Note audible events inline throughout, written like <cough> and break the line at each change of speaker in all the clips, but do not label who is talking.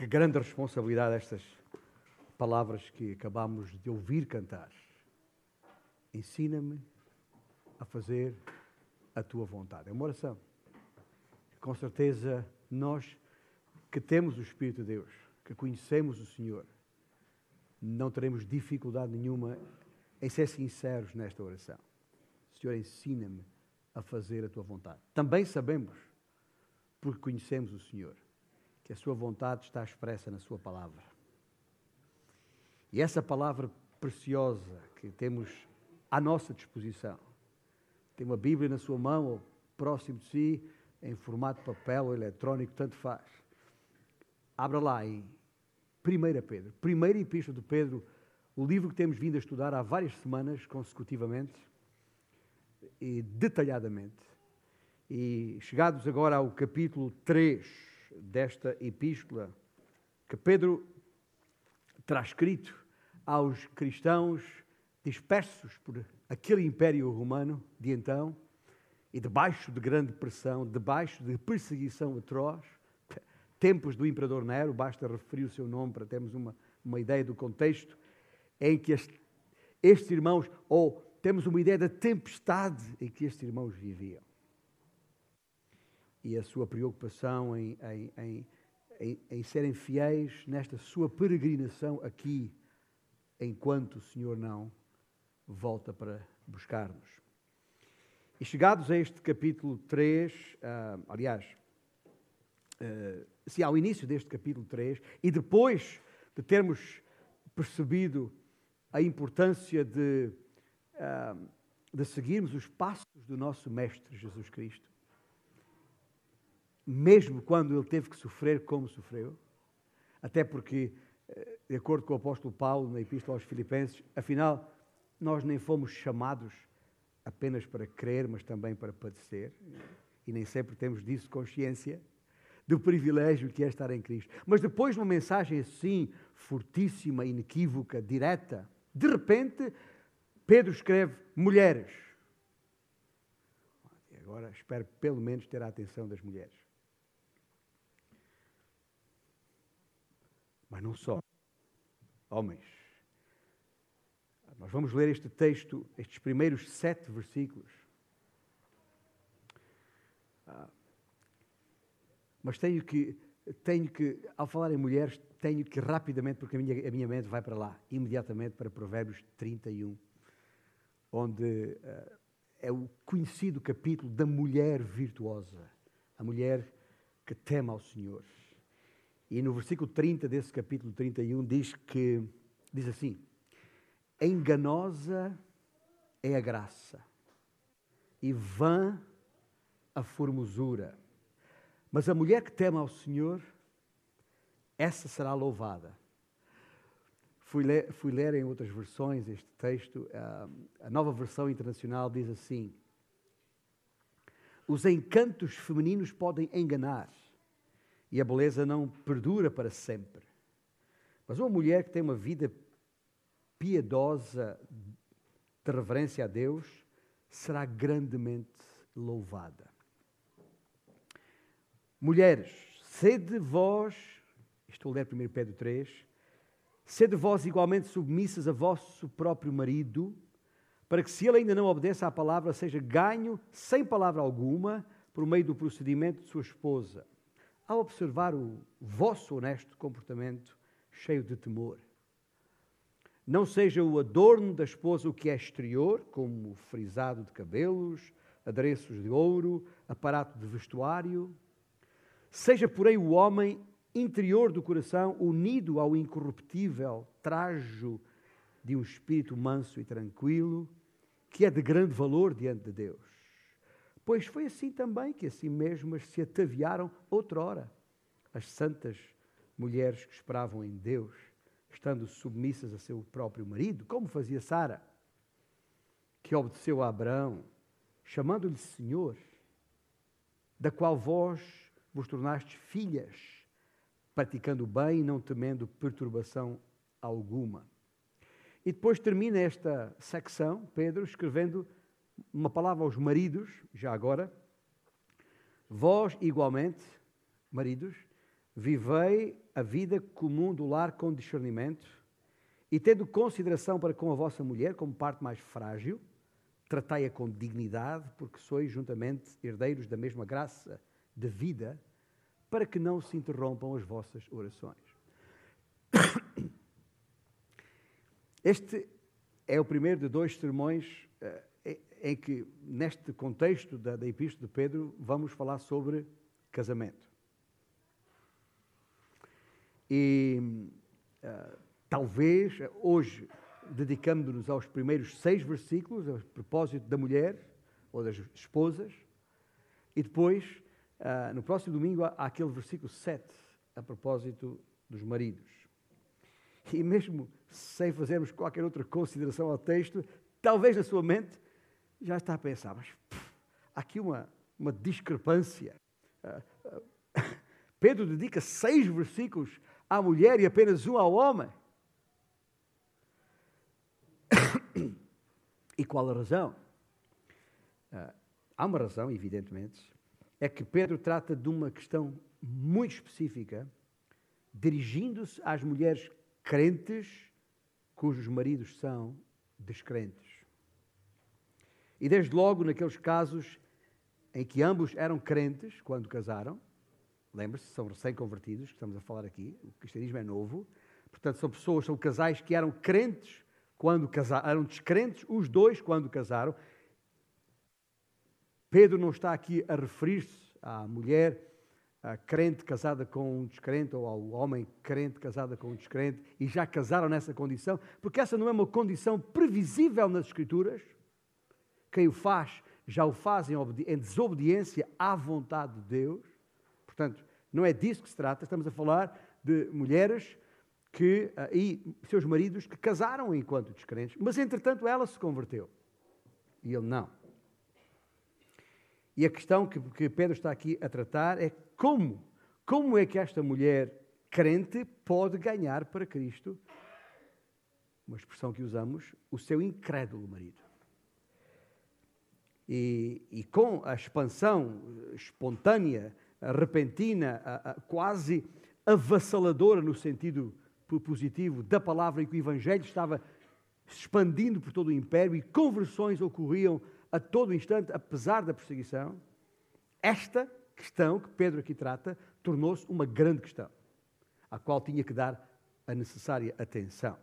Que grande responsabilidade estas palavras que acabamos de ouvir cantar. Ensina-me a fazer a tua vontade. É uma oração. Com certeza, nós que temos o Espírito de Deus, que conhecemos o Senhor, não teremos dificuldade nenhuma em ser sinceros nesta oração. Senhor, ensina-me a fazer a tua vontade. Também sabemos, porque conhecemos o Senhor, que a sua vontade está expressa na sua palavra. E essa palavra preciosa que temos à nossa disposição, tem uma Bíblia na sua mão ou próximo de si, em formato papel ou eletrónico, tanto faz. Abra lá em 1 Pedro, primeira epístola de Pedro, o livro que temos vindo a estudar há várias semanas consecutivamente e detalhadamente. E chegados agora ao capítulo 3 desta epístola, que Pedro terá escrito aos cristãos dispersos por aquele império romano de então, e debaixo de grande pressão, debaixo de perseguição atroz, tempos do imperador Nero, basta referir o seu nome para termos uma, uma ideia do contexto, em que este, estes irmãos, ou temos uma ideia da tempestade em que estes irmãos viviam. E a sua preocupação em, em, em, em, em serem fiéis nesta sua peregrinação aqui, enquanto o Senhor não volta para buscar-nos. E chegados a este capítulo 3, uh, ah, aliás, uh, se ao início deste capítulo 3, e depois de termos percebido a importância de, uh, de seguirmos os passos do nosso Mestre Jesus Cristo, mesmo quando ele teve que sofrer como sofreu, até porque, eh, de acordo com o apóstolo Paulo na Epístola aos Filipenses, afinal, nós nem fomos chamados apenas para crer, mas também para padecer, e nem sempre temos disso consciência, do privilégio que é estar em Cristo. Mas depois de uma mensagem assim, fortíssima, inequívoca, direta, de repente, Pedro escreve: mulheres. E agora espero pelo menos ter a atenção das mulheres. Mas não só. Homens. Nós vamos ler este texto, estes primeiros sete versículos. Ah, mas tenho que, tenho que, ao falar em mulheres, tenho que rapidamente, porque a minha, a minha mente vai para lá, imediatamente para Provérbios 31, onde uh, é o conhecido capítulo da mulher virtuosa, a mulher que teme ao Senhor. E no versículo 30 desse capítulo 31 diz que, diz assim, enganosa é a graça e vã a formosura. Mas a mulher que teme ao Senhor, essa será louvada. Fui ler, fui ler em outras versões este texto. A nova versão internacional diz assim: Os encantos femininos podem enganar e a beleza não perdura para sempre. Mas uma mulher que tem uma vida piedosa de reverência a Deus será grandemente louvada. Mulheres, sede vós, estou a ler 1 Pedro 3, sede vós igualmente submissas a vosso próprio marido, para que se ele ainda não obedeça à palavra, seja ganho sem palavra alguma, por meio do procedimento de sua esposa, ao observar o vosso honesto comportamento cheio de temor. Não seja o adorno da esposa o que é exterior, como frisado de cabelos, adereços de ouro, aparato de vestuário, Seja, porém, o homem interior do coração unido ao incorruptível trajo de um espírito manso e tranquilo, que é de grande valor diante de Deus. Pois foi assim também que assim mesmas se ataviaram outrora as santas mulheres que esperavam em Deus, estando submissas a seu próprio marido, como fazia Sara, que obedeceu a Abraão, chamando-lhe Senhor, da qual vós vos tornastes filhas, praticando bem e não temendo perturbação alguma. E depois termina esta secção, Pedro, escrevendo uma palavra aos maridos, já agora. Vós, igualmente, maridos, Vivei a vida comum do lar com discernimento e tendo consideração para com a vossa mulher como parte mais frágil, tratai-a com dignidade, porque sois juntamente herdeiros da mesma graça de vida, para que não se interrompam as vossas orações. <coughs> Este é o primeiro de dois sermões uh, em que, neste contexto da, da Epístola de Pedro, vamos falar sobre casamento. E uh, talvez hoje, dedicando-nos aos primeiros seis versículos, a propósito da mulher ou das esposas, e depois, uh, no próximo domingo, há aquele versículo 7, a propósito dos maridos. E mesmo sem fazermos qualquer outra consideração ao texto, talvez na sua mente já está a pensar, mas pff, há aqui uma, uma discrepância. Uh, uh, <laughs> Pedro dedica seis versículos à mulher e apenas um ao homem. <coughs> E qual a razão? Uh, há uma razão, evidentemente, é que Pedro trata de uma questão muito específica, dirigindo-se às mulheres crentes cujos maridos são descrentes. E desde logo naqueles casos em que ambos eram crentes quando casaram, Lembre-se, são recém-convertidos, que estamos a falar aqui, o cristianismo é novo. Portanto, são pessoas, são casais que eram crentes quando casaram, eram descrentes, os dois quando casaram. Pedro não está aqui a referir-se à mulher crente casada com um descrente ou ao homem crente casada com um descrente e já casaram nessa condição, porque essa não é uma condição previsível nas Escrituras. Quem o faz já o faz em, em desobediência à vontade de Deus. Portanto, não é disso que se trata, estamos a falar de mulheres que, uh, e seus maridos que casaram enquanto descrentes, mas entretanto ela se converteu e ele não. E a questão que, que Pedro está aqui a tratar é como, como é que esta mulher crente pode ganhar para Cristo, uma expressão que usamos, o seu incrédulo marido. E, e com a expansão espontânea repentina, quase avassaladora no sentido positivo da palavra em que o Evangelho estava expandindo por todo o império e conversões ocorriam a todo instante, apesar da perseguição, esta questão que Pedro aqui trata tornou-se uma grande questão, à qual tinha que dar a necessária atenção.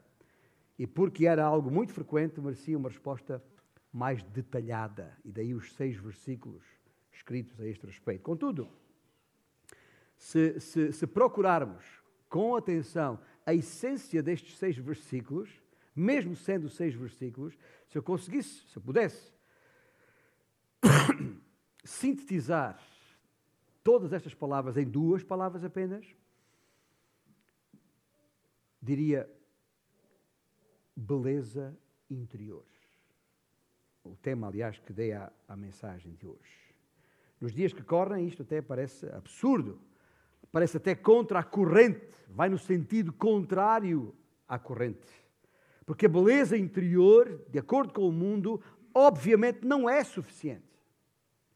E porque era algo muito frequente, merecia uma resposta mais detalhada, e daí os seis versículos escritos a este respeito. Contudo, se, se, se procurarmos com atenção a essência destes seis versículos, mesmo sendo seis versículos, se eu conseguisse, se eu pudesse <coughs> sintetizar todas estas palavras em duas palavras apenas, diria beleza interior. O tema, aliás, que dei à, à mensagem de hoje. Nos dias que correm, isto até parece absurdo parece até contra a corrente, vai no sentido contrário à corrente. Porque a beleza interior, de acordo com o mundo, obviamente não é suficiente.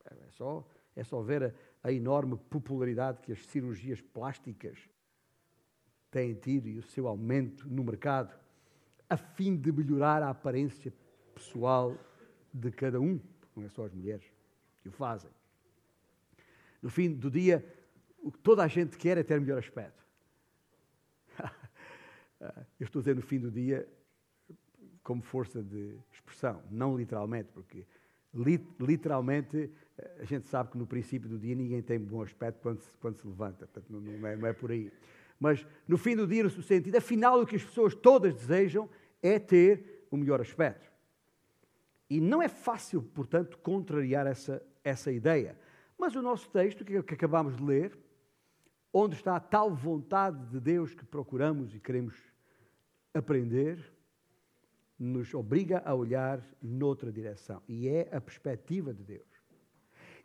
É só, é só ver a, a enorme popularidade que as cirurgias plásticas têm tido e o seu aumento no mercado, a fim de melhorar a aparência pessoal de cada um, não é só as mulheres que o fazem. No fim do dia, o que toda a gente quer é ter melhor aspecto. <laughs> Eu estou a dizer no fim do dia como força de expressão, não literalmente, porque literalmente a gente sabe que no princípio do dia ninguém tem bom aspecto quando se, quando se levanta, portanto não é, não é por aí. Mas no fim do dia, no sentido, afinal o que as pessoas todas desejam é ter o melhor aspecto. E não é fácil, portanto, contrariar essa, essa ideia. Mas o nosso texto, que, que acabamos de ler, onde está a tal vontade de Deus que procuramos e queremos aprender, nos obriga a olhar noutra direção. E é a perspectiva de Deus.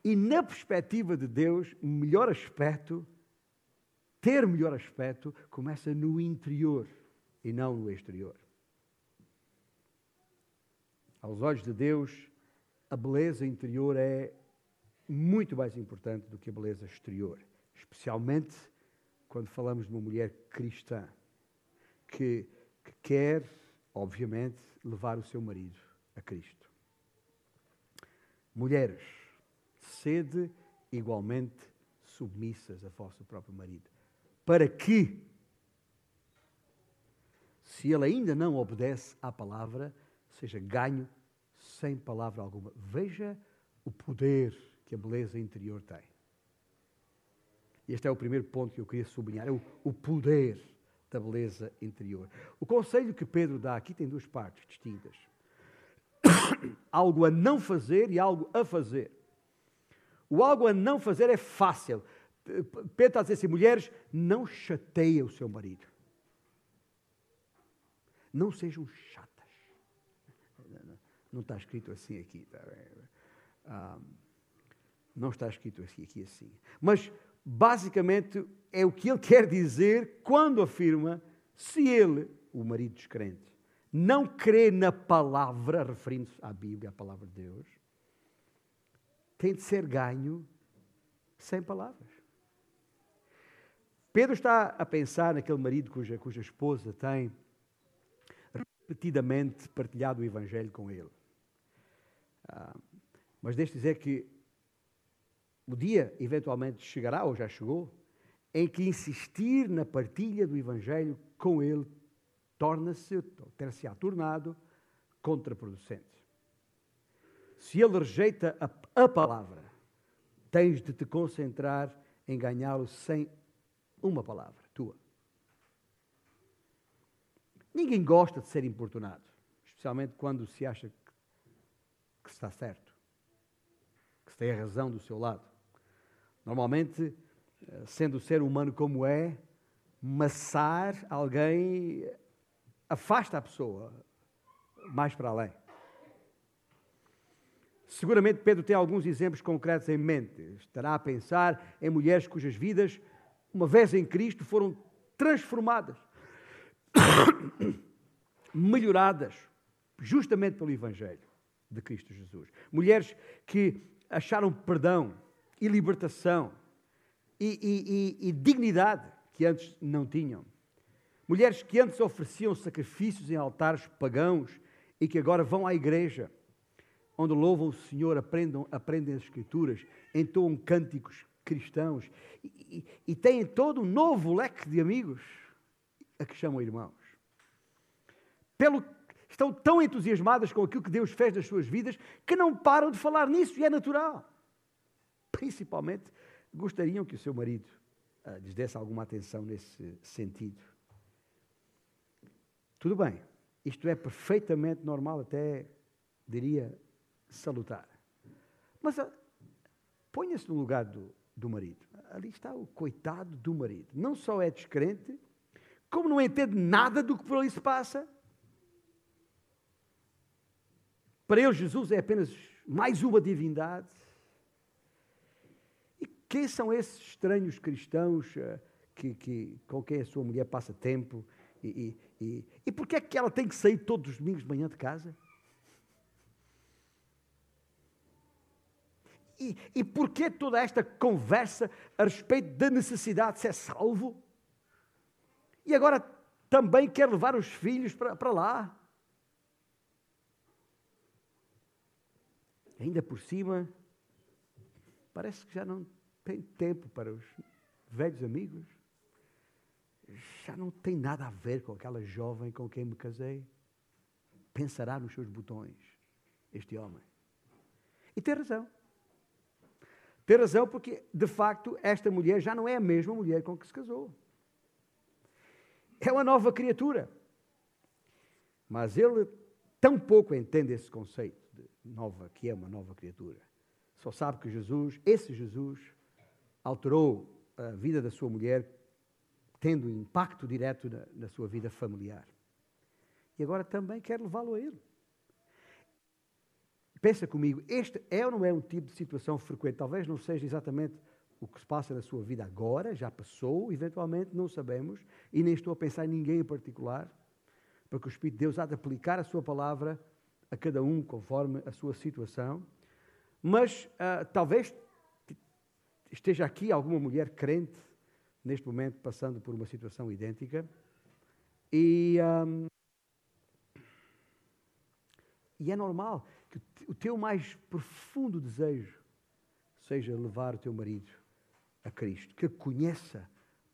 E na perspectiva de Deus, melhor aspecto, ter melhor aspecto, começa no interior e não no exterior. Aos olhos de Deus, a beleza interior é muito mais importante do que a beleza exterior especialmente quando falamos de uma mulher cristã que, que quer, obviamente, levar o seu marido a Cristo. Mulheres, sede igualmente submissas a vosso próprio marido, para que, se ele ainda não obedece à palavra, seja ganho sem palavra alguma. Veja o poder que a beleza interior tem. Este é o primeiro ponto que eu queria sublinhar: é o, o poder da beleza interior. O conselho que Pedro dá aqui tem duas partes distintas: <coughs> algo a não fazer e algo a fazer. O algo a não fazer é fácil. Pedro está a dizer assim: mulheres, não chateiem o seu marido. Não sejam chatas. Não está escrito assim aqui. Está ah, não está escrito aqui, aqui assim. Mas, basicamente, é o que ele <laughs> quer dizer quando afirma se ele, o marido descrente, não crê na palavra, referindo-se à Bíblia, à palavra de Deus, tem de ser ganho sem palavras. Pedro está a pensar naquele marido cuja, cuja esposa tem repetidamente partilhado o Evangelho com ele. Ah, mas deixe dizer que o dia eventualmente chegará, ou já chegou, em que insistir na partilha do Evangelho com ele torna-se, ter-se-á tornado, contraproducente. Se ele rejeita a, a palavra, tens de te concentrar em ganhá-lo sem uma palavra tua. Ninguém gosta de ser importunado, especialmente quando se acha que, está certo, que tem a razão do seu lado. Normalmente, eh, sendo o ser humano como é, maçar alguém afasta a pessoa mais para além. Seguramente Pedro tem alguns exemplos concretos em mente. Estará a pensar em mulheres cujas vidas, uma vez em Cristo, foram transformadas, <coughs> melhoradas, justamente pelo Evangelho de Cristo Jesus. Mulheres que acharam perdão e libertação e, e, e, e dignidade que antes não tinham. Mulheres que antes ofereciam sacrifícios em altares pagãos e que agora vão à igreja onde louvam o Senhor, aprendam, aprendem as Escrituras, entoam cânticos cristãos e, e, e têm todo um novo leque de amigos a que chamam irmãos. Pelo, estão tão entusiasmadas com aquilo que Deus fez nas suas vidas que não param de falar nisso e é natural. Principalmente gostariam que o seu marido uh, lhes desse alguma atenção nesse sentido. Tudo bem, isto é perfeitamente normal, até diria salutar. Mas uh, ponha-se no lugar do, do marido. Ali está o coitado do marido. Não só é descrente, como não entende nada do que por ali se passa. Para ele, Jesus é apenas mais uma divindade. E quem são esses estranhos cristãos uh, que, que, com quem a sua mulher passa tempo? E, e, e, e por que é que ela tem que sair todos os domingos de manhã de casa? E, e por que toda esta conversa a respeito da necessidade de ser salvo? E agora também quer levar os filhos para, para lá. Ainda por cima, parece que já não tem tempo para os velhos amigos. Já não tem nada a ver com aquela jovem com quem me casei. Pensará nos seus botões, este homem. E tem razão. Tem razão porque, de facto, esta mulher já não é a mesma mulher com que se casou. É uma nova criatura. Mas ele tão pouco entende esse conceito nova, que é uma nova criatura. Só sabe que Jesus, esse Jesus, alterou a vida da sua mulher, tendo impacto direto na, na sua vida familiar. E agora também quer levá-lo a ele. Pensa comigo, este é ou não é um tipo de situação frequente? Talvez não seja exatamente o que se passa na sua vida agora, já passou, eventualmente não sabemos, e nem estou a pensar em ninguém em particular, porque o Espírito de Deus há de aplicar a sua palavra a cada um conforme a sua situação. Mas uh, talvez esteja aqui alguma mulher crente neste momento passando por uma situação idêntica. E, um, e é normal que o teu mais profundo desejo seja levar o teu marido a Cristo, que ele conheça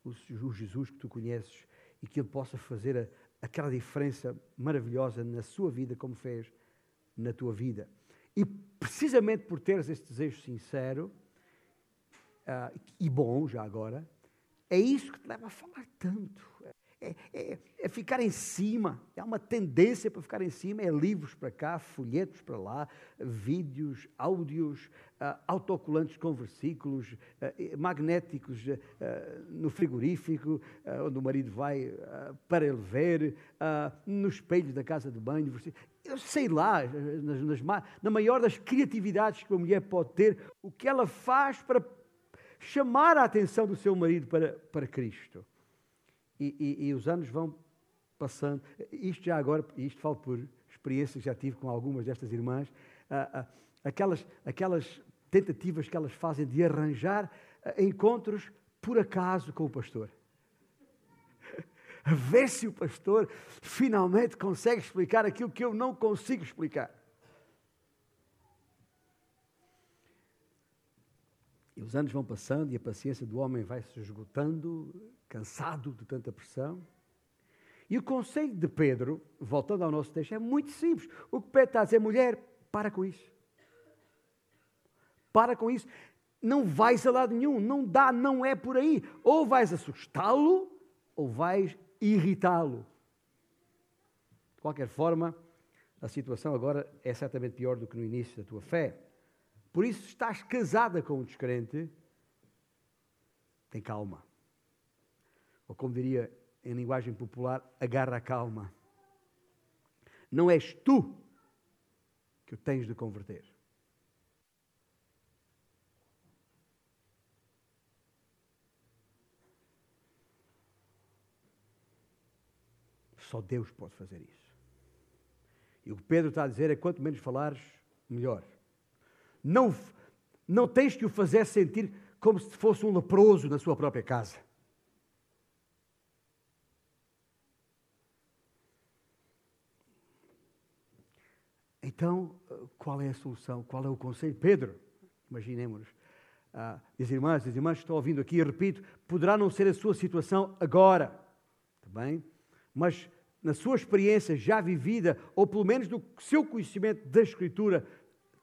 o Jesus que tu conheces e que ele possa fazer a, aquela diferença maravilhosa na sua vida, como fez na tua vida. E precisamente por teres este desejo sincero uh, e bom, já agora, é isso que te leva a falar tanto é, é, é, ficar em cima. Há uma tendência para ficar em cima. É livros para cá, folhetos para lá, vídeos, áudios, uh, autocolantes com versículos, uh, magnéticos uh, no frigorífico, onde o marido vai para ele ver, no espelho da casa de banho. Eu sei lá, nas, nas, na maior das criatividades que uma mulher pode ter, o que ela faz para chamar a atenção do seu marido para, para Cristo e, e, e, os anos vão passando. Isto já agora, isto falo por experiência que já tive com algumas destas irmãs, aquelas, aquelas tentativas que elas fazem de arranjar ah, encontros por acaso com o pastor. <laughs> A ver se o pastor finalmente consegue explicar aquilo que eu não consigo explicar. E os anos vão passando e a paciência do homem vai se esgotando cansado de tanta pressão. E o conselho de Pedro, voltando ao nosso texto, é muito simples. O que Pedro está a dizer, mulher, para com isso. Para com isso. Não vais a lado nenhum, não dá, não é por aí. Ou vais assustá-lo, ou vais irritá-lo. De qualquer forma, a situação agora é certamente pior do que no início da tua fé. Por isso, estás casada com um descrente, tem calma ou como diria em linguagem popular, agarra a calma. Não és tu que o tens de converter. Só Deus pode fazer isso. E o que Pedro está a dizer é: quanto menos falares, melhor. Não, não tens que o fazer sentir como se fosse um leproso na sua própria casa. Então, qual é a solução? Qual é o conselho? Pedro, imaginemos. Ah, as irmãs, as irmãs que estão ouvindo aqui, repito, poderá não ser a sua situação agora, tá bem? Mas na sua experiência já vivida, ou pelo menos no seu conhecimento da Escritura,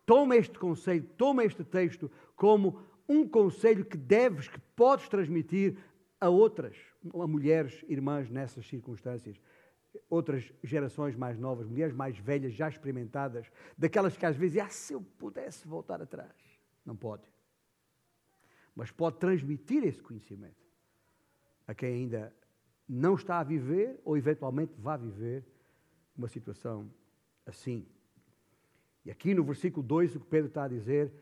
toma este conselho, toma este texto como um conselho que deves, que podes transmitir a outras, a mulheres, irmãs nessas circunstâncias outras gerações mais novas, mulheres mais velhas, já experimentadas, daquelas que às vezes, ah, se eu pudesse voltar atrás. Não pode. Mas pode transmitir esse conhecimento a quem ainda não está a viver ou eventualmente vai viver uma situação assim. E aqui no versículo 2, o que Pedro está a dizer,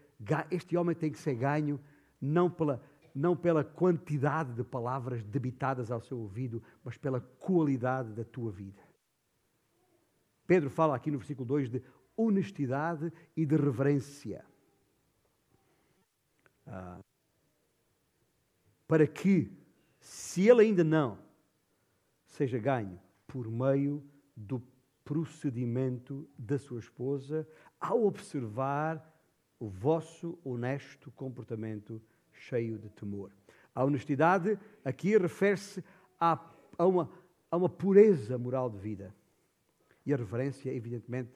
este homem tem que ser ganho não pela não pela quantidade de palavras debitadas ao seu ouvido, mas pela qualidade da tua vida. Pedro fala aqui no versículo 2 de honestidade e de reverência. Ah, para que, se ele ainda não, seja ganho por meio do procedimento da sua esposa, ao observar o vosso honesto comportamento cheio de temor. A honestidade aqui refere-se a, a, uma, a uma pureza moral de vida. E a reverência, evidentemente,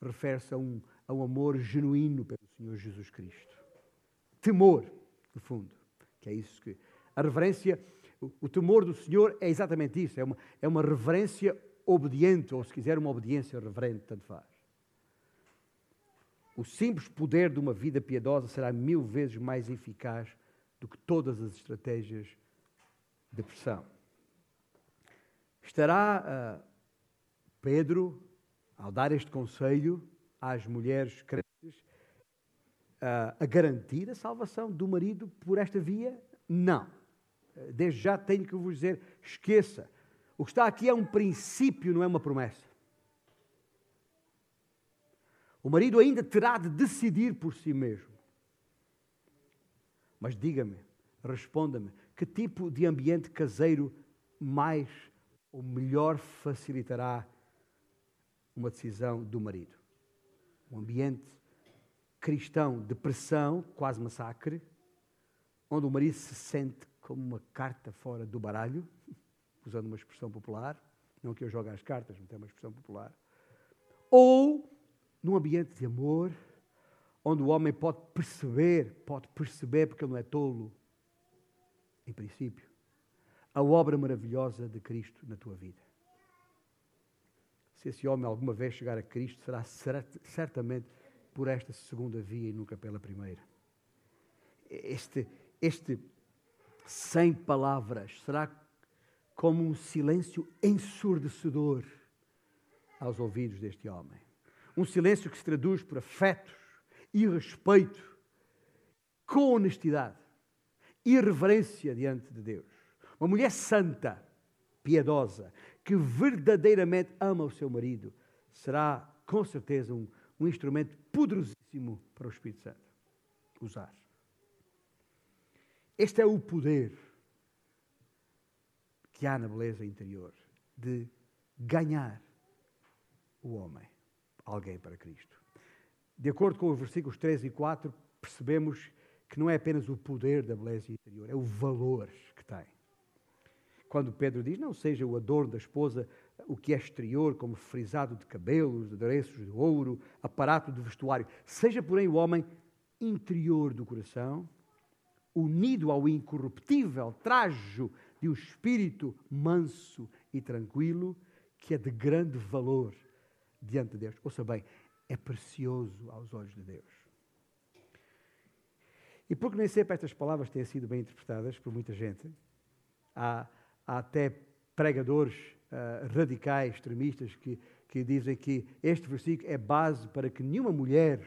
refere-se a um, a um amor genuíno pelo Senhor Jesus Cristo. Temor, no fundo, que é isso que. A reverência, o, temor do Senhor é exatamente isso, é uma, é uma reverência obediente, ou se quiser, uma obediência reverente, tanto faz. O simples poder de uma vida piedosa será mil vezes mais eficaz do que todas as estratégias de pressão. Estará uh, Pedro, ao dar este conselho às mulheres crentes, uh, a garantir a salvação do marido por esta via? Não. Desde já tenho que vos dizer: esqueça. O que está aqui é um princípio, não é uma promessa. O marido ainda terá de decidir por si mesmo. Mas diga-me, responda-me, que tipo de ambiente caseiro mais ou melhor facilitará uma decisão do marido? Um ambiente cristão de pressão, quase massacre, onde o marido se sente como uma carta fora do baralho, <laughs> usando uma expressão popular, não que eu jogue as cartas, mas é uma expressão popular, ou num ambiente de amor, onde o homem pode perceber, pode perceber porque ele não é tolo, em princípio, a obra maravilhosa de Cristo na tua vida. Se esse homem alguma vez chegar a Cristo, será certamente por esta segunda via e nunca pela primeira. Este, este sem palavras será como um silêncio ensurdecedor aos ouvidos deste homem. Um silêncio que se traduz por afetos e respeito, com honestidade e reverência diante de Deus. Uma mulher santa, piedosa, que verdadeiramente ama o seu marido, será com certeza um, um instrumento poderosíssimo para o Espírito Santo usar. Este é o poder que há na beleza interior de ganhar o homem, alguém para Cristo. De acordo com os versículos 3 e 4, percebemos que não é apenas o poder da beleza interior, é o valor que tem. Quando Pedro diz, não seja o adorno da esposa o que é exterior, como frisado de cabelos, de adereços de ouro, aparato de vestuário, seja, porém, o homem interior do coração, unido ao incorruptível trajo de um espírito manso e tranquilo, que é de grande valor diante de Deus. Ouça bem, é precioso aos olhos de Deus. E porque nem sempre estas palavras têm sido bem interpretadas por muita gente, há, há até pregadores uh, radicais, extremistas, que, que dizem que este versículo é base para que nenhuma mulher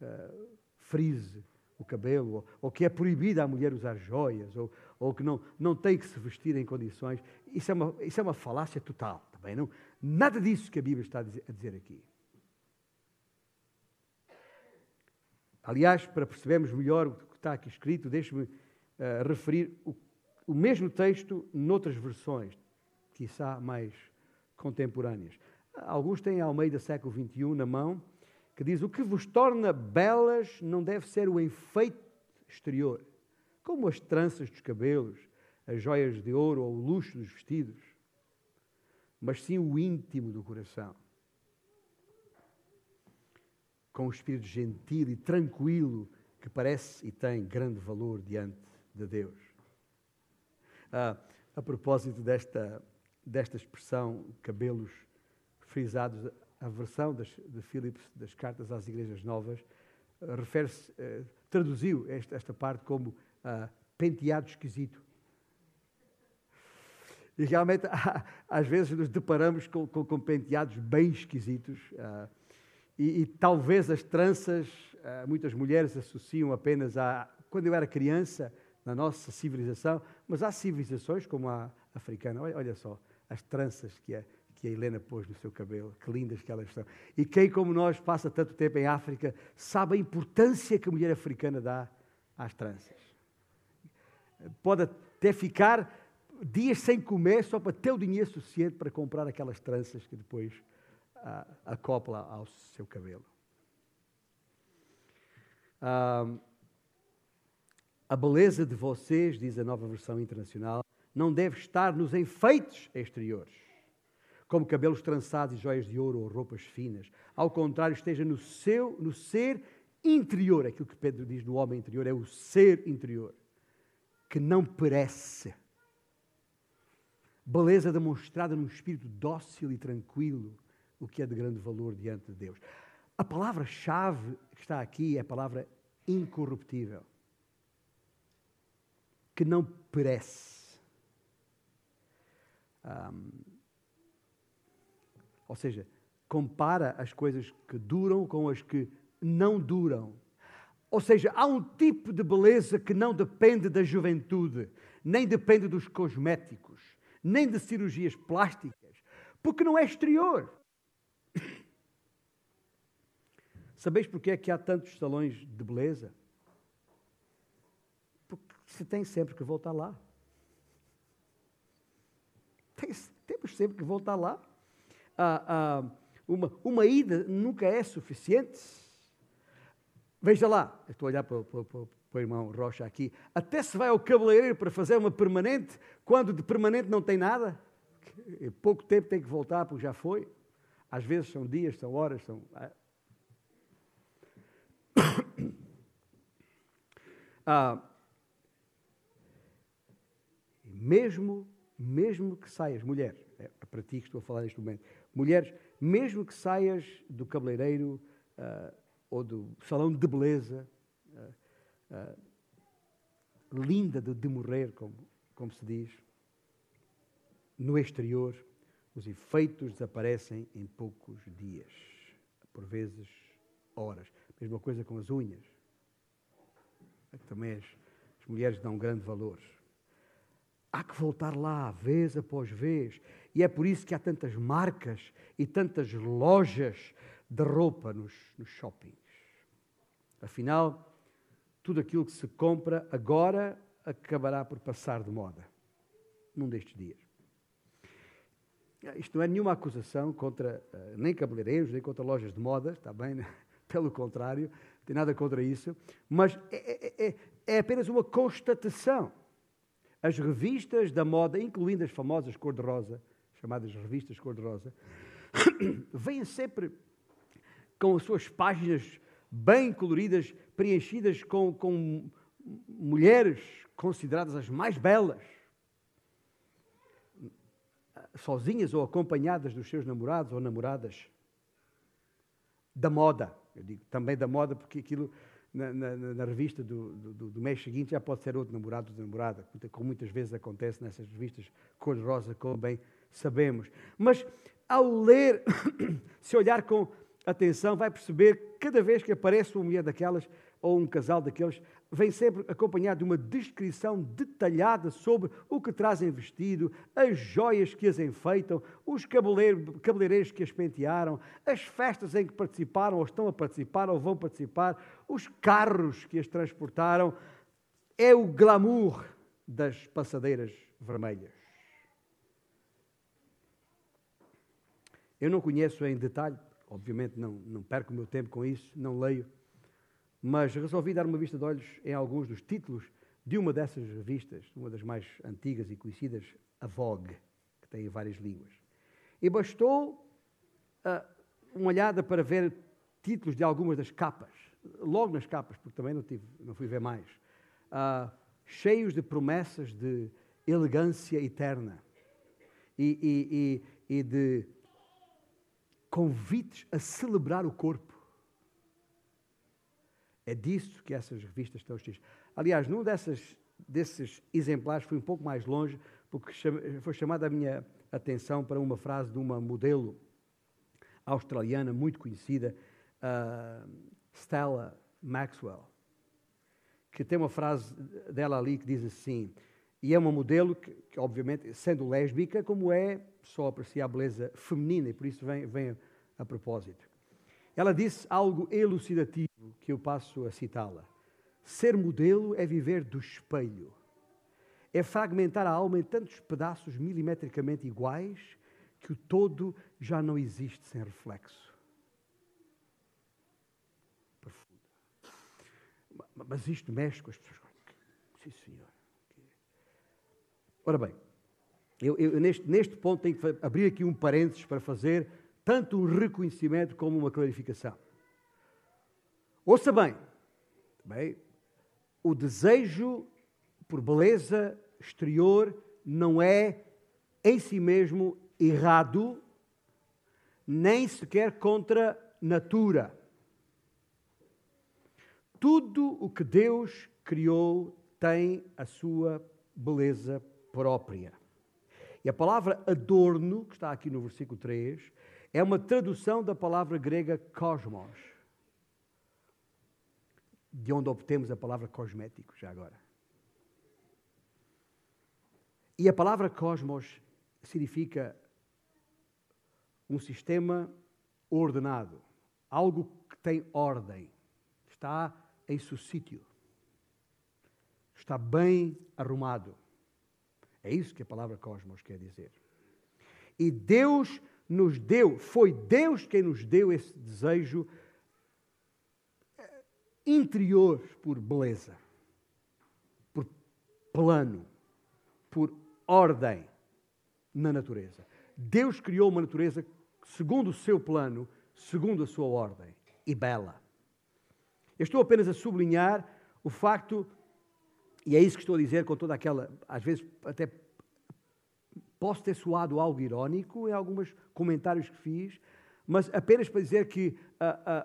uh, frise o cabelo, ou, ou, que é proibida a mulher usar joias, ou, ou que não, não tem que se vestir em condições. Isso é uma, isso é uma falácia total. Também não, nada disso que a Bíblia está a dizer, a dizer aqui. Aliás, para percebermos melhor o que está aqui escrito, deixe-me uh, referir o, o mesmo texto noutras versões, quiçá mais contemporâneas. Alguns têm a Almeida século XXI na mão, que diz: O que vos torna belas não deve ser o enfeite exterior, como as tranças dos cabelos, as joias de ouro ou o luxo dos vestidos, mas sim o íntimo do coração com um espírito gentil e tranquilo que parece e tem grande valor diante de Deus. Ah, a propósito desta, desta expressão, cabelos frisados, a versão das, de Philips das cartas às igrejas novas ah, refere-se, ah, traduziu esta, esta, parte como ah, penteado esquisito. E realmente, <laughs> às vezes, nos deparamos com, com, com penteados bem esquisitos. Uh, e, e talvez as tranças, eh, muitas mulheres associam apenas a. Quando eu era criança, na nossa civilização, mas há civilizações como a africana, olha, olha só, as tranças que a, que a Helena pôs no seu cabelo, que lindas que elas são. E quem, como nós, passa tanto tempo em África, sabe a importância que a mulher africana dá às tranças. Pode até ficar dias sem comer só para ter o dinheiro suficiente para comprar aquelas tranças que depois acopla ao seu cabelo. a beleza de vocês, diz a nova versão internacional, não deve estar nos enfeites exteriores, como cabelos trançados e joias de ouro ou roupas finas. Ao contrário, esteja no seu, no ser interior. Aquilo que Pedro diz no homem interior é o ser interior, que não perece. Beleza demonstrada num espírito dócil e tranquilo, o que é de grande valor diante de Deus. A palavra-chave que está aqui é a palavra incorruptível, que não perece. Um, ou seja, compara as coisas que duram com as que não duram. Ou seja, há um tipo de beleza que não depende da juventude, nem depende dos cosméticos, nem de cirurgias plásticas, porque não é exterior. <coughs> Sabeis porquê é que há tantos salões de beleza? Porque se tem sempre que voltar lá. Tem, temos sempre que voltar lá. Ah, ah, uma, uma ida nunca é suficiente. Veja lá, estou a olhar para, para, para, para o irmão Rocha aqui. Até se vai ao cabeleireiro para fazer uma permanente, quando de permanente não tem nada. Em pouco tempo tem que voltar porque já foi. Às vezes são dias, são horas, são. Ah, <coughs> ah mesmo, mesmo que saias, mulher, é para ti que estou a falar neste momento, mulheres, mesmo que saias do cabeleireiro uh, ou do salão de beleza, uh, uh, linda de, de, morrer, como, como se diz, no exterior, os efeitos desaparecem em poucos dias, por vezes horas. Mesma coisa com as unhas. Também as, as mulheres dão grande valor. Há que voltar lá, vez após vez. E é por isso que há tantas marcas e tantas lojas de roupa nos, nos shoppings. Afinal, tudo aquilo que se compra agora acabará por passar de moda, num destes dias. Isto não é nenhuma acusação contra uh, nem cabeleireiros, nem contra lojas de moda, está bem? <laughs> Pelo contrário, não tem nada contra isso, mas é, é, é, é apenas uma constatação as revistas da moda, incluindo as famosas cor-de-rosa, chamadas revistas cor-de-rosa, <coughs> vêm sempre com as suas páginas bem coloridas, preenchidas com, com mulheres consideradas as mais belas, sozinhas ou acompanhadas dos seus namorados ou namoradas, da moda. Eu digo também da moda porque aquilo na, na, na revista do, do, do, mês seguinte já pode ser outro namorado ou namorada, como muitas vezes acontece nessas revistas cor-de-rosa, como bem sabemos. Mas ao ler, <coughs> se olhar com atenção, vai perceber que cada vez que aparece uma mulher daquelas ou um casal daqueles, vem sempre acompanhado de uma descrição detalhada sobre o que trazem vestido, as joias que as enfeitam, os cabeleireiros que as pentearam, as festas em que participaram, ou estão a participar, ou vão participar, os carros que as transportaram. É o glamour das passadeiras vermelhas. Eu não conheço em detalhe, obviamente não, não perco o meu tempo com isso, não leio mas resolvi dar uma vista de olhos em alguns dos títulos de uma dessas revistas, uma das mais antigas e conhecidas, a Vogue, que tem várias línguas. E bastou uh, uma olhada para ver títulos de algumas das capas, logo nas capas, porque também não, tive, não fui ver mais, uh, cheios de promessas de elegância eterna e, e, e, e de convites a celebrar o corpo. É disso que essas revistas estão cheias. Aliás, num dessas, desses exemplares fui um pouco mais longe, porque foi chamada a minha atenção para uma frase de uma modelo australiana muito conhecida, uh, Stella Maxwell, que tem uma frase dela ali que diz assim, e é uma modelo que, que obviamente, sendo lésbica, como é, só aprecia a beleza feminina, e por isso vem, vem a, propósito. Ela disse algo elucidativo que eu passo a citá-la. Ser modelo é viver do espelho. É fragmentar a alma em tantos pedaços milimetricamente iguais que o todo já não existe sem reflexo. Profundo. Mas isto mexe com as pessoas. Sim, senhor. Ora bem, eu, eu neste, neste ponto tenho que abrir aqui um parênteses para fazer tanto um reconhecimento como uma clarificação. Ouça bem, bem, o desejo por beleza exterior não é em si mesmo errado, nem sequer contra natura. Tudo o que Deus criou tem a sua beleza própria. E a palavra adorno, que está aqui no versículo 3, é uma tradução da palavra grega cosmos de onde obtemos a palavra cosmético, já agora. E a palavra cosmos significa um sistema ordenado, algo que tem ordem, está em seu sítio, está bem arrumado. É isso que a palavra cosmos quer dizer. E Deus nos deu, foi Deus quem nos deu esse desejo interior por beleza, por plano, por ordem na natureza. Deus criou uma natureza segundo o seu plano, segundo a sua ordem, e bela. Eu estou apenas a sublinhar o facto, e é isso que estou a dizer com toda aquela, às vezes até posso ter soado algo irónico em alguns comentários que fiz, mas apenas para dizer que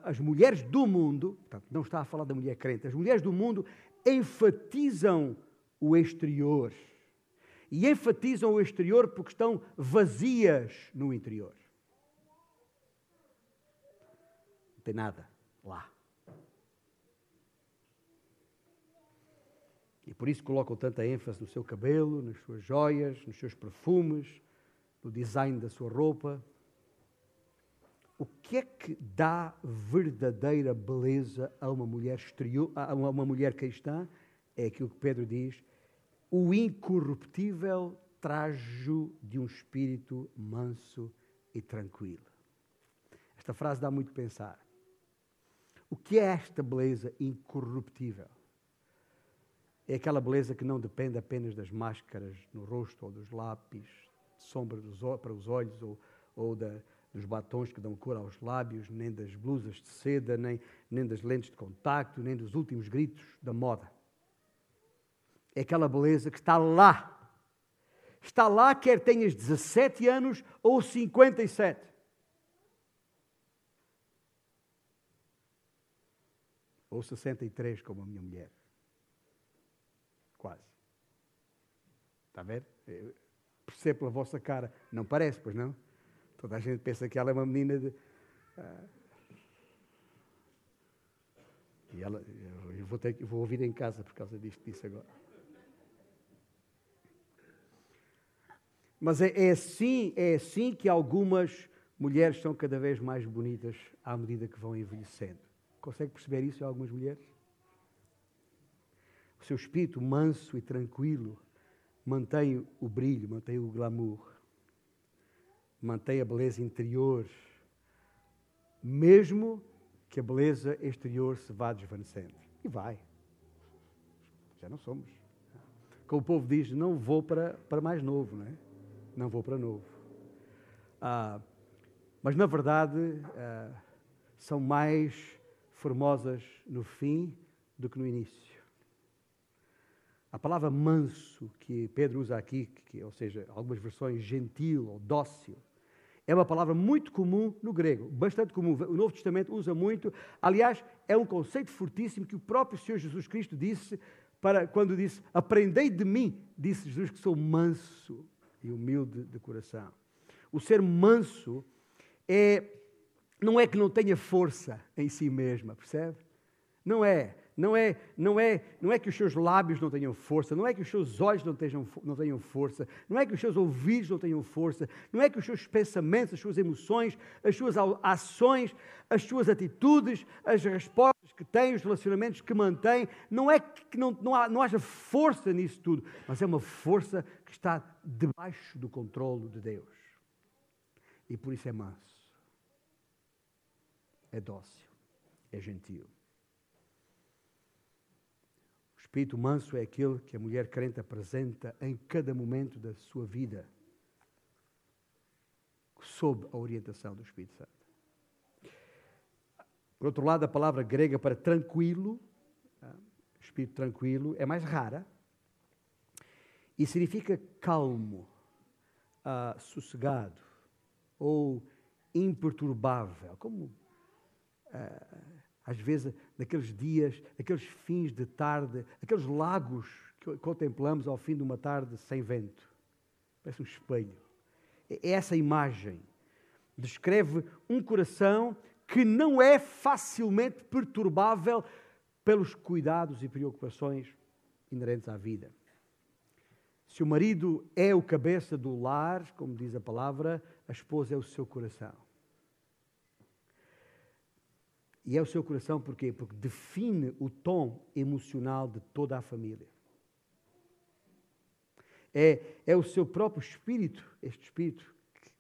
as mulheres do mundo, portanto, não está a falar da mulher crente, as mulheres do mundo enfatizam o exterior. E enfatizam o exterior porque estão vazias no interior. Não tem nada lá. E por isso colocam tanta ênfase no seu cabelo, nas suas joias, nos seus perfumes, no design da sua roupa o que é que dá verdadeira beleza a uma mulher exterior, a uma mulher cristã? É aquilo que Pedro diz: o incorruptível trajo de um espírito manso e tranquilo. Esta frase dá muito a pensar. O que é esta beleza incorruptível? É aquela beleza que não depende apenas das máscaras no rosto ou dos lápis, sombra para os olhos ou, ou da, dos batons que dão cor aos lábios, nem das blusas de seda, nem, nem das lentes de contacto, nem dos últimos gritos da moda. É aquela beleza que está lá. Está lá, quer tenhas 17 anos ou 57. Ou 63, como a minha mulher. Quase. Está a ver? Percebo pela vossa cara. Não parece, pois não? Toda a gente pensa que ela é uma menina de. Ah, e ela, eu vou, ter, vou ouvir em casa por causa disto, disse agora. Mas é, é, assim, é assim que algumas mulheres são cada vez mais bonitas à medida que vão envelhecendo. Consegue perceber isso em algumas mulheres? O seu espírito manso e tranquilo mantém o brilho, mantém o glamour mantém a beleza interior, mesmo que a beleza exterior se vá desvanecendo. E vai. Já não somos. Como o povo diz, não vou para, para mais novo, não é? Não vou para novo. Ah, mas, na verdade, ah, são mais formosas no fim do que no início. A palavra manso que Pedro usa aqui, que, ou seja, algumas versões gentil ou dócil, é uma palavra muito comum no grego, bastante comum. O Novo Testamento usa muito. Aliás, é um conceito fortíssimo que o próprio Senhor Jesus Cristo disse para quando disse: "Aprendei de mim", disse Jesus que sou manso e humilde de coração. O ser manso é não é que não tenha força em si mesma, percebe? Não é não é, não é, não é que os seus lábios não tenham força, não é que os seus olhos não tenham, não tenham força, não é que os seus ouvidos não tenham força, não é que os seus pensamentos, as suas emoções, as suas ações, as suas atitudes, as respostas que têm, os relacionamentos que mantém, não é que não, não, há, não haja força nisso tudo, mas é uma força que está debaixo do controle de Deus. E por isso é manso, é dócil, é gentil espírito manso é aquele que a mulher crente apresenta em cada momento da sua vida, sob a orientação do Espírito Santo. Por outro lado, a palavra grega para tranquilo, ah, espírito tranquilo, é mais rara e significa calmo, uh, sossegado ou imperturbável, como uh, às vezes, naqueles dias, aqueles fins de tarde, aqueles lagos que contemplamos ao fim de uma tarde sem vento. Parece um espelho. É essa imagem descreve um coração que não é facilmente perturbável pelos cuidados e preocupações inerentes à vida. Se o marido é o cabeça do lar, como diz a palavra, a esposa é o seu coração. E é o seu coração porquê? Porque define o tom emocional de toda a família. É, é o seu próprio espírito, este espírito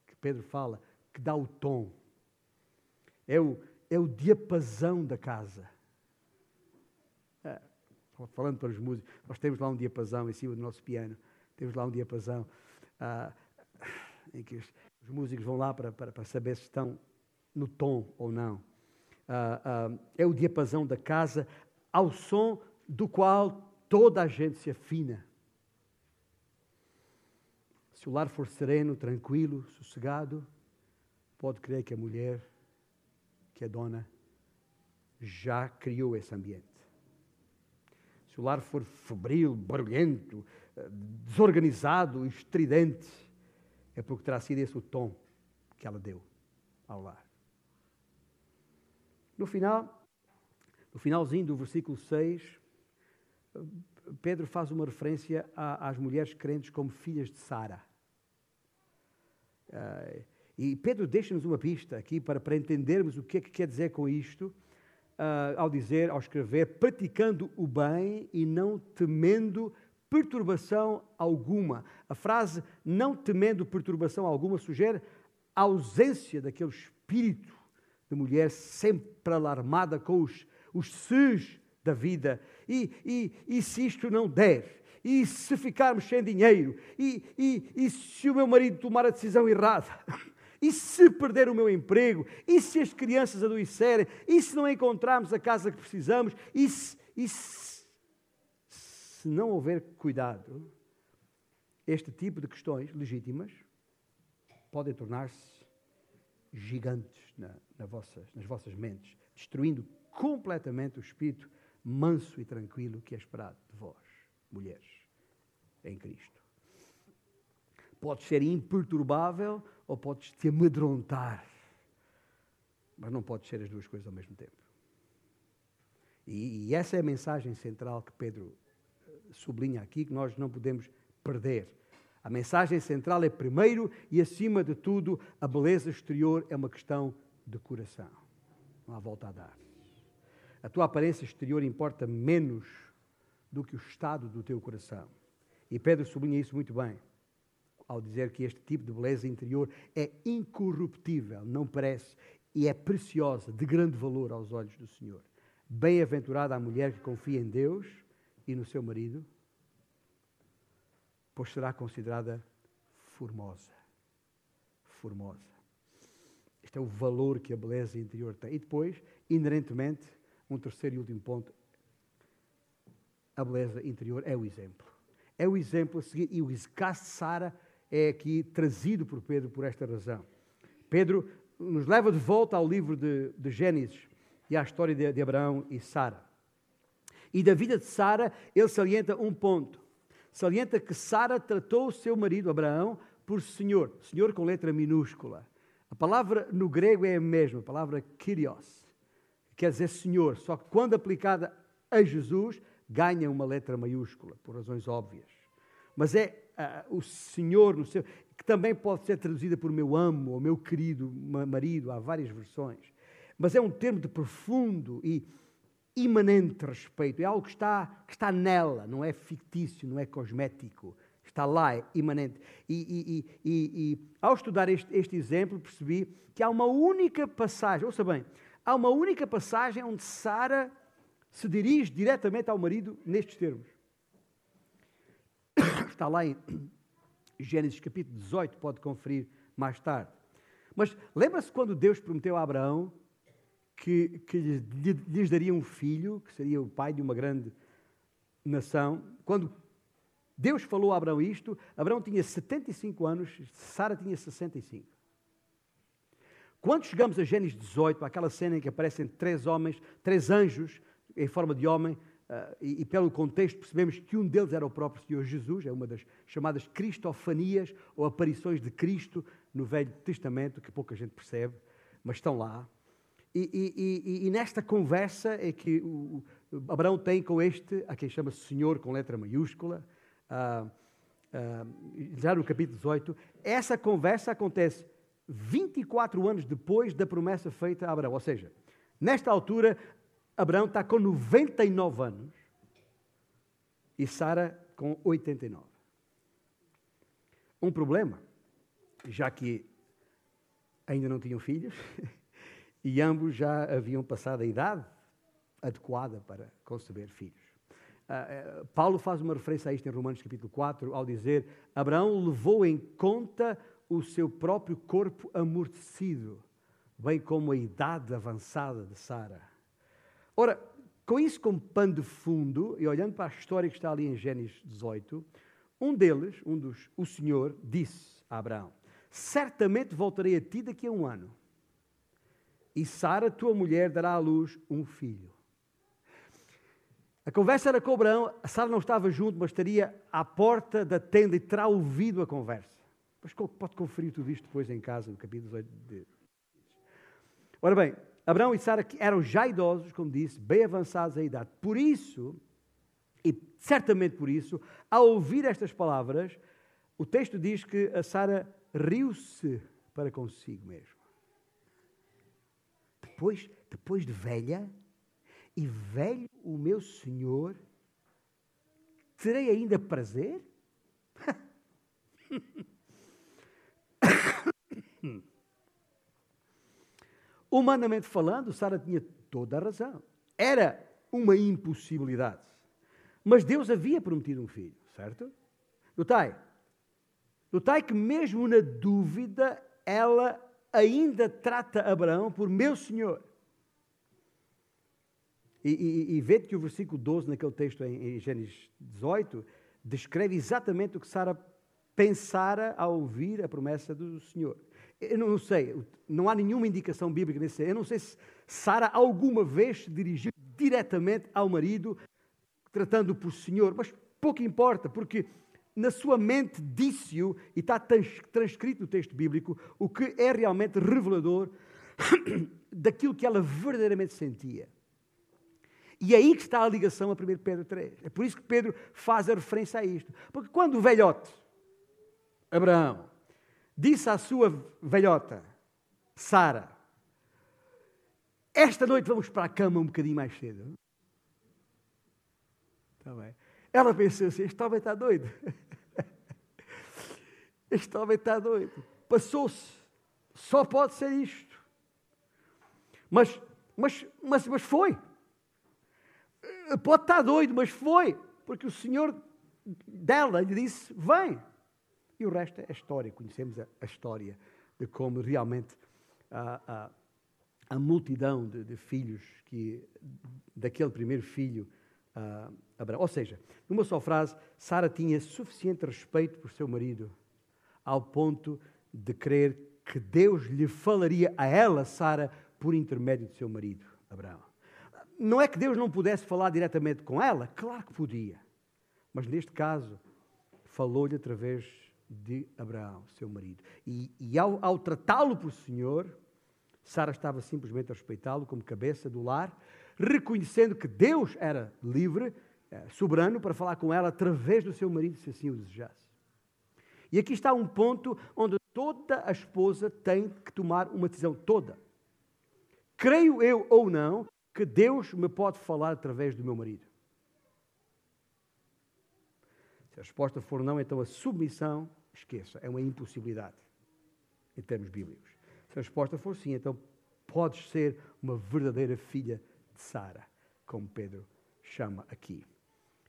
que, Pedro fala, que dá o tom. É o, é o diapasão da casa. É, falando para os músicos, nós temos lá um diapasão em cima do nosso piano. Temos lá um diapasão ah, em que os, os, músicos vão lá para, para, para, saber se estão no tom ou não. Ah, ah, é o diapasão da casa ao som do qual toda a gente se afina. Se o lar for sereno, tranquilo, sossegado, pode crer que a mulher, que é dona, já criou esse ambiente. Se o lar for febril, barulhento, desorganizado, estridente, é porque terá sido esse o tom que ela deu ao lar. No final, no finalzinho do versículo 6, Pedro faz uma referência às mulheres crentes como filhas de Sara. Uh, e Pedro deixa-nos uma pista aqui para, para entendermos o que é que quer dizer com isto, uh, ao dizer, ao escrever, praticando o bem e não temendo perturbação alguma. A frase não temendo perturbação alguma sugere a ausência daquele espírito de mulher sempre alarmada com os, os ses da vida. E, e, e se isto não der? e se ficarmos sem dinheiro, e, e, e se o meu marido tomar a decisão errada, <laughs> e se perder o meu emprego, e se as crianças adoecerem, e se não encontrarmos a casa que precisamos, e se, e se, se não houver cuidado, este tipo de questões legítimas podem tornar-se gigantes na, na vossas, nas vossas mentes, destruindo completamente o espírito manso e tranquilo que é esperado de vós mulheres em Cristo. Podes ser imperturbável ou podes te amedrontar, mas não podes ser as duas coisas ao mesmo tempo. E, e essa é a mensagem central que Pedro eh, sublinha aqui, que nós não podemos perder. A mensagem central é, primeiro e acima de tudo, a beleza exterior é uma questão de coração. Não há volta a dar. A tua aparência exterior importa menos do que o estado do teu coração. E Pedro sublinha isso muito bem, ao dizer que este tipo de beleza interior é incorruptível, não parece, e é preciosa, de grande valor aos olhos do Senhor. Bem-aventurada a mulher que confia em Deus e no seu marido, pois será considerada formosa. Formosa. Este é o valor que a beleza interior tem. E depois, inerentemente, um terceiro e último ponto, a beleza interior é o exemplo. É o exemplo a seguir. E o caso de Sara é aqui trazido por Pedro por esta razão. Pedro nos leva de volta ao livro de, de Gênesis e à história de, de Abraão e Sara. E da vida de Sara, ele salienta um ponto. Salienta que Sara tratou o seu marido Abraão por Senhor, Senhor com letra minúscula. A palavra no grego é a mesma, a palavra Kyrios, quer dizer Senhor, só que quando aplicada a Jesus, ganha uma letra maiúscula, por razões óbvias. Mas é uh, o Senhor, no seu, que também pode ser traduzida por meu amo ou meu querido marido, há várias versões. Mas é um termo de profundo e imanente respeito, é algo que está, que está nela, não é fictício, não é cosmético, está lá, é imanente. E, e, e, e ao estudar este, este exemplo, percebi que há uma única passagem, ouça bem, há uma única passagem onde Sara se dirige diretamente ao marido nestes termos. <coughs> Está lá em <coughs> Gênesis capítulo 18, pode conferir mais tarde. Mas lembra-se quando Deus prometeu a Abraão que, que lhes daria um filho, que seria o pai de uma grande nação? Quando Deus falou a Abraão isto, Abraão tinha 75 anos, Sara tinha 65. Quando chegamos a Gênesis 18, aquela cena em que aparecem três homens, três anjos em forma de homem, uh, e, e, pelo contexto percebemos que um deles era o próprio Senhor Jesus, é uma das chamadas cristofanias, ou aparições de Cristo no Velho Testamento, que pouca gente percebe, mas estão lá. E, e, e nesta conversa é que o, Abraão tem com este, a quem chama Senhor com letra maiúscula, uh, uh, já no capítulo 18, essa conversa acontece 24 anos depois da promessa feita a Abraão. Ou seja, nesta altura, Abraão está com 99 anos e Sara com 89. Um problema, já que ainda não tinham filhos <laughs> e ambos já haviam passado a idade adequada para conceber filhos. Uh, Paulo faz uma referência a isto em Romanos capítulo 4, ao dizer: Abraão levou em conta o seu próprio corpo amortecido, bem como a idade avançada de Sara. Ora, com isso como pano de fundo, e olhando para a história que está ali em Gênesis 18, um deles, um dos, o Senhor, disse a Abraão: Certamente voltarei a ti daqui a um ano, e Sara, tua mulher, dará à luz um filho. A conversa era com Abraão, a Sara não estava junto, mas estaria à porta da tenda e terá ouvido a conversa. Mas pode conferir tudo isto depois em casa, no capítulo 18 de... Ora bem, Abraão e Sara eram já idosos, como disse, bem avançados em idade. Por isso, e certamente por isso, ao ouvir estas palavras, o texto diz que a Sara riu-se para consigo mesmo. Depois, depois de velha, e velho o meu Senhor, terei ainda prazer? <coughs> Humanamente falando, Sara tinha toda a razão. Era uma impossibilidade. Mas Deus havia prometido um filho, certo? Notai, notai que mesmo na dúvida, ela ainda trata Abraão por meu Senhor. E, e, e vê que o versículo 12, naquele texto em, em Gênesis 18, descreve exatamente o que Sara pensara ao ouvir a promessa do Senhor. Eu não sei, não há nenhuma indicação bíblica nesse. Eu não sei se Sara alguma vez se dirigiu diretamente ao marido, tratando por Senhor, mas pouco importa, porque na sua mente disse-o, e está transcrito no texto bíblico, o que é realmente revelador <coughs> daquilo que ela verdadeiramente sentia. E é aí que está a ligação a 1 Pedro 3. É por isso que Pedro faz a referência a isto. Porque quando o velhote, Abraão, disse à sua velhota, Sara, esta noite vamos para a cama um bocadinho mais cedo. Está bem. Ela pensou assim: este homem está doido. <laughs> Este homem está doido. Passou-se. Só pode ser isto. Mas, mas, mas, mas foi. Pode estar doido, mas foi, porque o Senhor dela lhe disse: Vem. E o resto é história, conhecemos a, a história de como realmente a, a, a multidão de, de, filhos que daquele primeiro filho, Abraão. Ou seja, numa só frase, Sara tinha suficiente respeito por seu marido ao ponto de crer que Deus lhe falaria a ela, Sara, por intermédio de seu marido, Abraão. Não é que Deus não pudesse falar diretamente com ela, claro que podia. Mas neste caso, falou-lhe através de Abraão, seu marido. E, e ao, ao tratá-lo por Senhor, Sara estava simplesmente a respeitá-lo como cabeça do lar, reconhecendo que Deus era livre, eh, soberano, para falar com ela através do seu marido, se assim o desejasse. E aqui está um ponto onde toda a esposa tem que tomar uma decisão toda. Creio eu ou não, que Deus me pode falar através do meu marido? Se a resposta for não, então a submissão, esqueça, é uma impossibilidade em termos bíblicos. Se a resposta for sim, então podes ser uma verdadeira filha Sara, como Pedro chama aqui.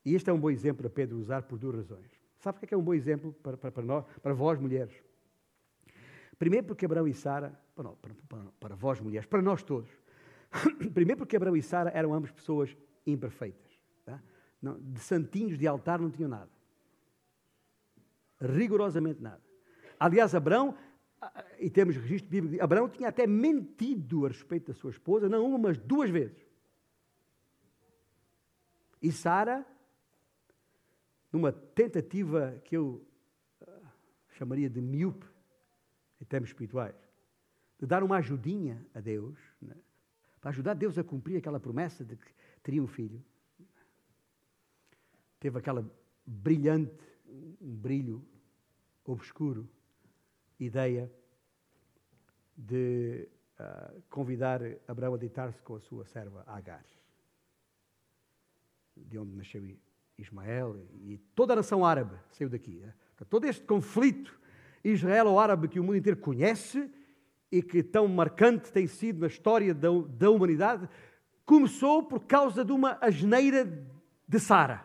E este é um bom exemplo para Pedro usar por duas razões. Sabe o que é, é um bom exemplo para, para, para, nós, para vós, mulheres? Primeiro, porque Abraão e Sara, para, para, para vós, mulheres, para nós todos, <coughs> Primeiro porque Abraão e Sara eram ambas pessoas imperfeitas. Tá? Não, de santinhos de altar não tinham nada. Rigorosamente nada. Aliás, Abraão, e temos registro bíblico, Abraão tinha até mentido a respeito da sua esposa, não uma, mas duas vezes. E Sara, numa tentativa que eu uh, chamaria de miúpe, em termos espirituais, de dar uma ajudinha a Deus, né? para ajudar Deus a cumprir aquela promessa de que teria um filho. Teve aquela brilhante, um brilho obscuro, ideia de uh, convidar Abraão a deitar-se com a sua serva Agar, de onde nasceu Ismael e toda a nação árabe saiu daqui. Né? Todo este conflito Israel-árabe que o mundo inteiro conhece e que tão marcante tem sido na história da, da humanidade, começou por causa de uma asneira de Sara,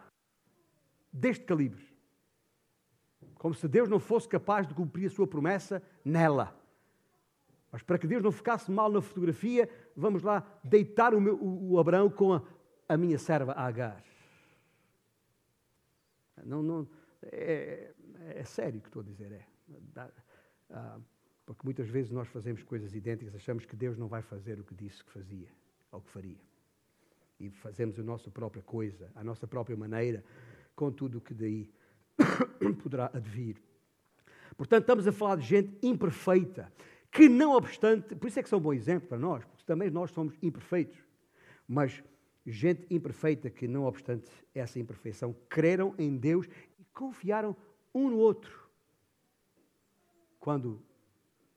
deste calibre. Como se Deus não fosse capaz de cumprir a sua promessa nela. Mas para que Deus não ficasse mal na fotografia, vamos lá deitar o, meu, o Abraão com a, a, minha serva Agar. Não, não, é, é, sério o que estou a dizer. É. Ah, porque muitas vezes nós fazemos coisas idênticas, achamos que Deus não vai fazer o que disse que fazia ou que faria. E fazemos a nossa própria coisa, a nossa própria maneira, com tudo o que daí <coughs> poderá advir. Portanto, estamos a falar de gente imperfeita, que não obstante, por isso é que são um bom exemplo para nós, porque também nós somos imperfeitos, mas gente imperfeita que, não obstante essa imperfeição, creram em Deus e confiaram um no outro quando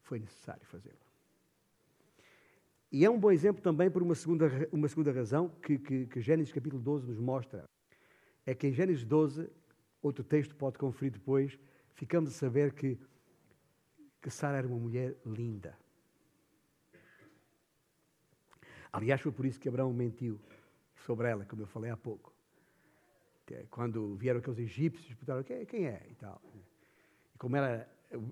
foi necessário fazê-lo. E é um bom exemplo também por uma segunda, uma segunda razão que, que, que Gênesis capítulo 12 nos mostra. É que em Gênesis 12, outro texto pode conferir depois, ficamos a saber que, que Sara era uma mulher linda. Aliás, foi por isso que Abraão mentiu sobre ela, como eu falei há pouco. É quando vieram aqueles egípcios, perguntaram quem, quem é e tal. E como ela,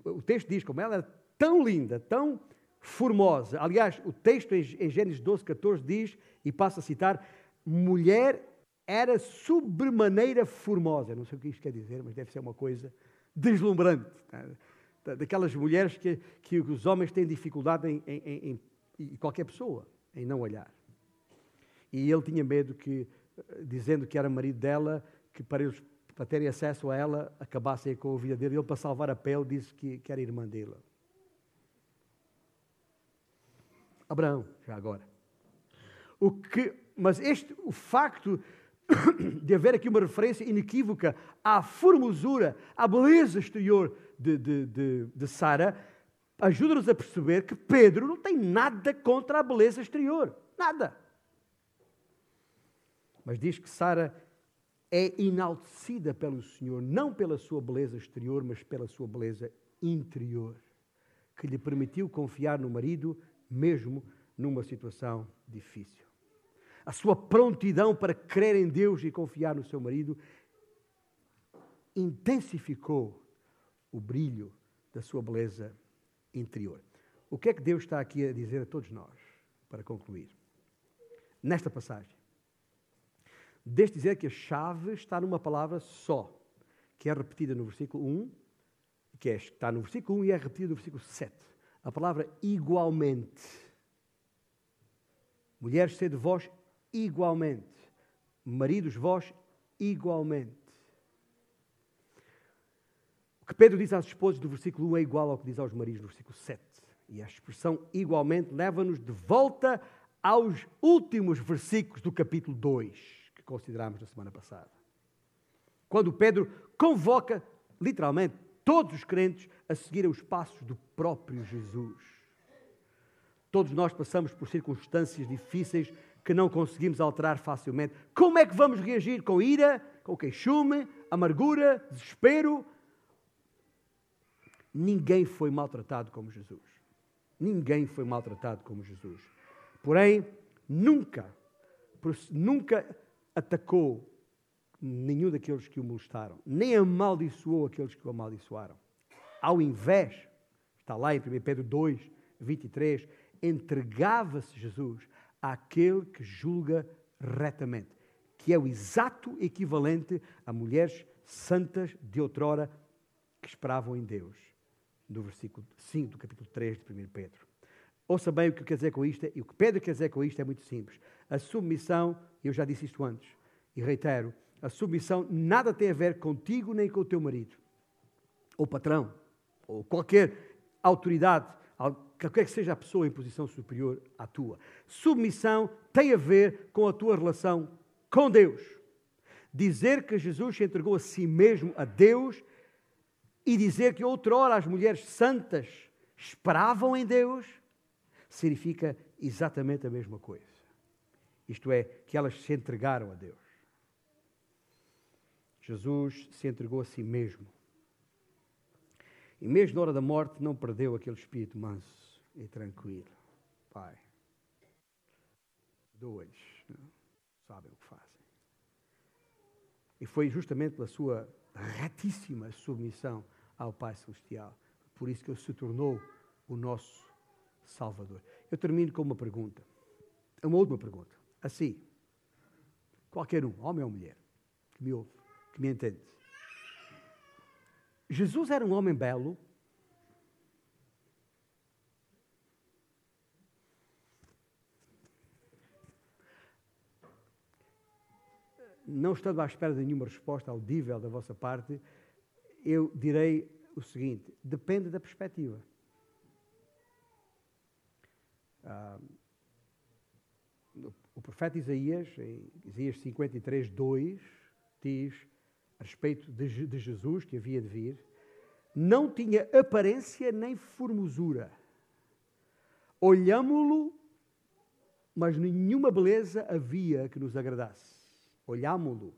o texto diz como ela era tão linda, tão formosa. Aliás, o texto em Gênesis 12, 14 diz, e passo a citar, mulher era sobremaneira formosa. Não sei o que isto quer dizer, mas deve ser uma coisa deslumbrante. Tá? Daquelas mulheres que, que os homens têm dificuldade em, em, em, em qualquer pessoa, em não olhar. E ele tinha medo que, dizendo que era marido dela, que para eles para terem acesso a ela, acabassem com a vida dele. Ele, para salvar a pele, disse que, que era irmã dele. Abraão, já agora. O que, mas este, o facto <coughs> de haver aqui uma referência inequívoca à formosura, à beleza exterior de, de, de, de Sara, ajuda-nos a perceber que Pedro não tem nada contra a beleza exterior. Nada. Mas diz que Sara é enaltecida pelo Senhor, não pela sua beleza exterior, mas pela sua beleza interior, que lhe permitiu confiar no marido mesmo numa situação difícil. A sua prontidão para crer em Deus e confiar no seu marido intensificou o brilho da sua beleza interior. O que é que Deus está aqui a dizer a todos nós, para concluir? Nesta passagem, deixe dizer que a chave está numa palavra só, que é repetida no versículo 1, que é, está no versículo 1 e é repetida no versículo 7. A palavra igualmente. Mulheres, sede vós igualmente. Maridos, vós igualmente. O que Pedro diz às esposas do versículo 1 é igual ao que diz aos maridos no versículo 7. E a expressão igualmente leva-nos de volta aos últimos versículos do capítulo 2, considerámos na semana passada. Quando Pedro convoca, literalmente, todos os crentes a seguirem os passos do próprio Jesus. Todos nós passamos por circunstâncias difíceis que não conseguimos alterar facilmente. Como é que vamos reagir? Com ira, com queixume, amargura, desespero? Ninguém foi maltratado como Jesus. Ninguém foi maltratado como Jesus. Porém, nunca, nunca atacou nenhum daqueles que o molestaram, nem amaldiçoou aqueles que o amaldiçoaram. Ao invés, está lá em 1 Pedro 2, 23, entregava-se Jesus àquele que julga retamente, que é o exato equivalente a mulheres santas de outrora que esperavam em Deus, do versículo 5 do capítulo 3 de 1 Pedro. Ouça bem o que quer dizer com isto, e o que Pedro quer dizer com isto é muito simples. A submissão, eu já disse isto antes, e reitero, a submissão nada tem a ver contigo nem com o teu marido, ou patrão, ou qualquer autoridade qualquer que seja a pessoa em posição superior à tua. Submissão tem a ver com a tua relação com Deus. Dizer que Jesus se entregou a si mesmo a Deus e dizer que outrora as mulheres santas esperavam em Deus significa exatamente a mesma coisa. Isto é, que elas se entregaram a Deus. Jesus se entregou a si mesmo. E mesmo na hora da morte não perdeu aquele espírito manso e tranquilo. Pai, doa-lhes, sabem o que fazem. E foi justamente pela sua retíssima submissão ao Pai Celestial, por isso que ele se tornou o nosso Salvador. Eu termino com uma pergunta, uma última pergunta. Assim, qualquer um, homem ou mulher, que me ouve, que me entende. Jesus era um homem belo, não estando à espera de nenhuma resposta audível da vossa parte, eu direi o seguinte: depende da perspectiva. Ah, o profeta Isaías, em Isaías 53, 2, diz a respeito de, de Jesus que havia de vir, não tinha aparência nem formosura. Olhámo-lo, mas nenhuma beleza havia que nos agradasse olhámo-lo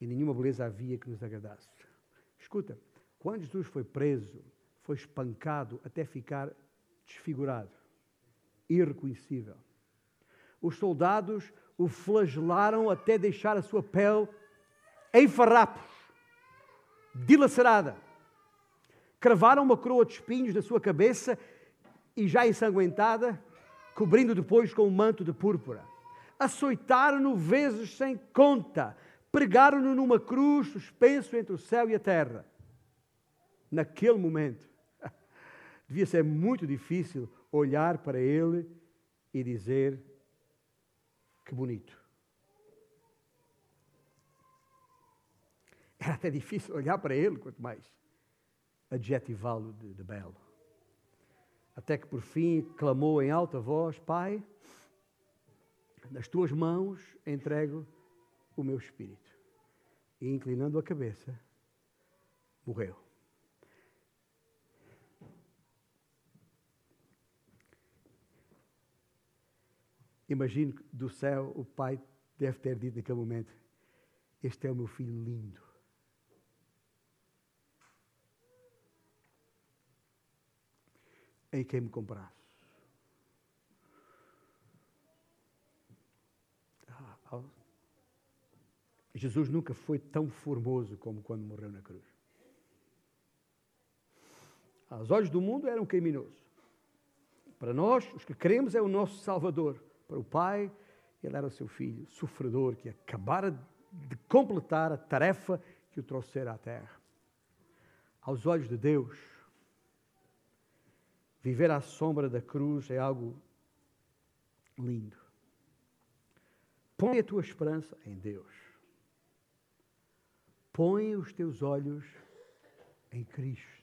e nenhuma beleza havia que nos agradasse. Escuta, quando Jesus foi preso, foi espancado até ficar desfigurado, irreconhecível. Os soldados o flagelaram até deixar a sua pele em farrapos, dilacerada. Cravaram uma coroa de espinhos na sua cabeça e já ensanguentada, cobrindo depois com um manto de púrpura açoitaram-no vezes sem conta, pregaram-no numa cruz suspenso entre o céu e a terra. Naquele momento, <laughs> devia ser muito difícil olhar para ele e dizer: Que bonito. Era até difícil olhar para ele, quanto mais adjetivá-lo de, de belo. Até que por fim clamou em alta voz: Pai nas tuas mãos entrego o meu espírito. E inclinando a cabeça, morreu. Imagino que do céu o pai deve ter dito naquele momento: Este é o meu filho lindo. Em quem me compraste. Jesus nunca foi tão formoso como quando morreu na cruz. Aos olhos do mundo era um criminoso. Para nós, os que cremos, é o nosso Salvador. Para o Pai, ele era o seu filho, sofredor, que acabara de completar a tarefa que o trouxera à terra. Aos olhos de Deus, viver à sombra da cruz é algo lindo. Põe a tua esperança em Deus. Põe os teus olhos em Cristo.